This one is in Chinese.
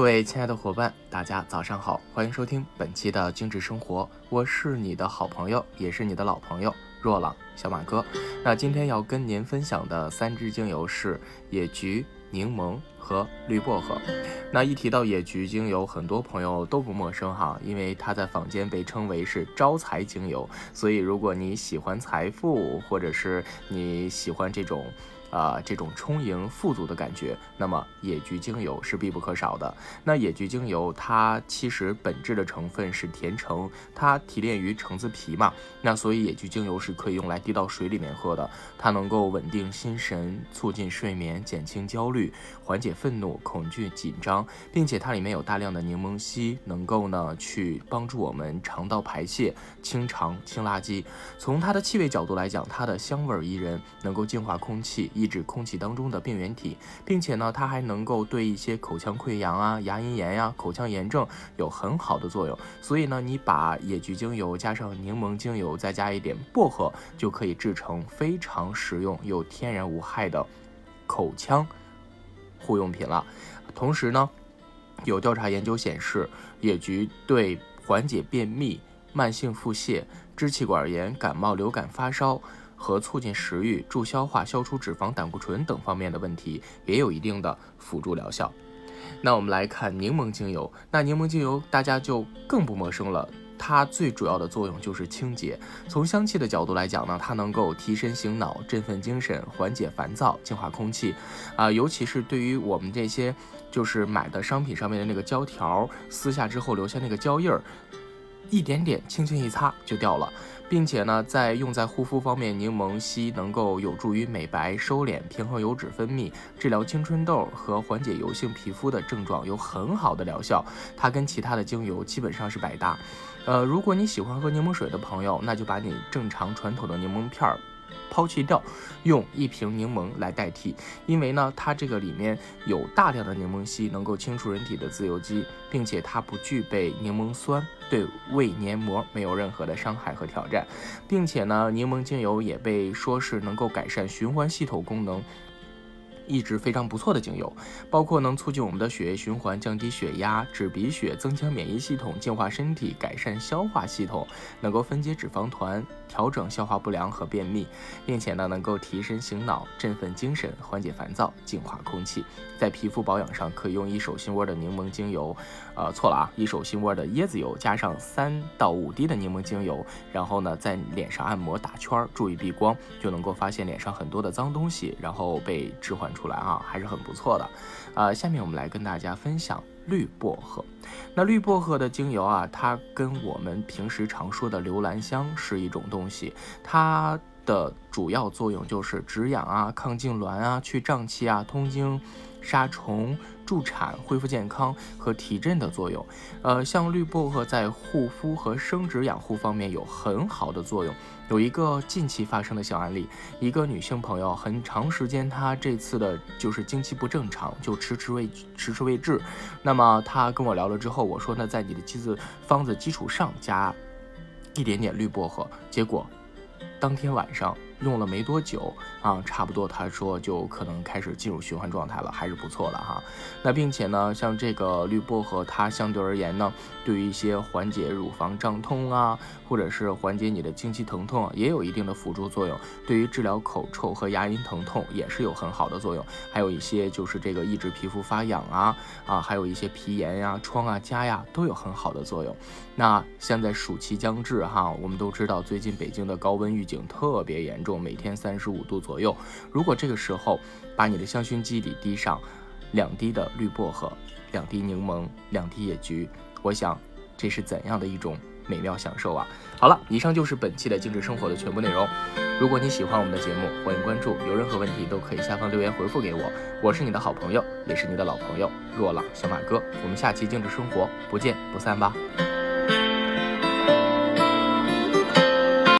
各位亲爱的伙伴，大家早上好，欢迎收听本期的精致生活，我是你的好朋友，也是你的老朋友若朗小马哥。那今天要跟您分享的三支精油是野菊、柠檬和绿薄荷。那一提到野菊精油，很多朋友都不陌生哈，因为它在坊间被称为是招财精油，所以如果你喜欢财富，或者是你喜欢这种。啊，这种充盈富足的感觉，那么野菊精油是必不可少的。那野菊精油它其实本质的成分是甜橙，它提炼于橙子皮嘛，那所以野菊精油是可以用来滴到水里面喝的。它能够稳定心神，促进睡眠，减轻焦虑，缓解愤怒、恐惧、紧张，并且它里面有大量的柠檬烯，能够呢去帮助我们肠道排泄、清肠、清垃圾。从它的气味角度来讲，它的香味宜人，能够净化空气。抑制空气当中的病原体，并且呢，它还能够对一些口腔溃疡啊、牙龈炎呀、口腔炎症有很好的作用。所以呢，你把野菊精油加上柠檬精油，再加一点薄荷，就可以制成非常实用又天然无害的口腔护用品了。同时呢，有调查研究显示，野菊对缓解便秘、慢性腹泻、支气管炎、感冒、流感、发烧。和促进食欲、助消化、消除脂肪、胆固醇等方面的问题，也有一定的辅助疗效。那我们来看柠檬精油，那柠檬精油大家就更不陌生了，它最主要的作用就是清洁。从香气的角度来讲呢，它能够提神醒脑、振奋精神、缓解烦躁、净化空气。啊，尤其是对于我们这些就是买的商品上面的那个胶条，撕下之后留下那个胶印儿。一点点，轻轻一擦就掉了，并且呢，在用在护肤方面，柠檬烯能够有助于美白、收敛、平衡油脂分泌，治疗青春痘和缓解油性皮肤的症状，有很好的疗效。它跟其他的精油基本上是百搭。呃，如果你喜欢喝柠檬水的朋友，那就把你正常传统的柠檬片儿。抛弃掉，用一瓶柠檬来代替，因为呢，它这个里面有大量的柠檬烯，能够清除人体的自由基，并且它不具备柠檬酸，对胃黏膜没有任何的伤害和挑战，并且呢，柠檬精油也被说是能够改善循环系统功能。一直非常不错的精油，包括能促进我们的血液循环、降低血压、止鼻血、增强免疫系统、净化身体、改善消化系统，能够分解脂肪团、调整消化不良和便秘，并且呢能够提神醒脑、振奋精神、缓解烦躁、净化空气。在皮肤保养上，可以用一手心窝的柠檬精油，呃，错了啊，一手心窝的椰子油加上三到五滴的柠檬精油，然后呢在脸上按摩打圈，注意避光，就能够发现脸上很多的脏东西，然后被置换出。出来啊，还是很不错的，呃，下面我们来跟大家分享绿薄荷。那绿薄荷的精油啊，它跟我们平时常说的留兰香是一种东西，它的主要作用就是止痒啊、抗痉挛啊、去胀气啊、通经。杀虫、助产、恢复健康和提振的作用。呃，像绿薄荷在护肤和生殖养护方面有很好的作用。有一个近期发生的小案例，一个女性朋友很长时间，她这次的就是经期不正常，就迟迟未迟迟未至。那么她跟我聊了之后，我说那在你的机子方子基础上加一点点绿薄荷，结果当天晚上。用了没多久啊，差不多他说就可能开始进入循环状态了，还是不错的哈。那并且呢，像这个绿薄荷，它相对而言呢，对于一些缓解乳房胀痛啊，或者是缓解你的经期疼痛，也有一定的辅助作用。对于治疗口臭和牙龈疼痛也是有很好的作用。还有一些就是这个抑制皮肤发痒啊啊，还有一些皮炎呀、疮啊、痂呀，都有很好的作用。那现在暑期将至哈，我们都知道最近北京的高温预警特别严重重。每天三十五度左右，如果这个时候把你的香薰机里滴上两滴的绿薄荷，两滴柠檬，两滴野菊，我想这是怎样的一种美妙享受啊！好了，以上就是本期的精致生活的全部内容。如果你喜欢我们的节目，欢迎关注，有任何问题都可以下方留言回复给我。我是你的好朋友，也是你的老朋友若朗小马哥。我们下期精致生活不见不散吧。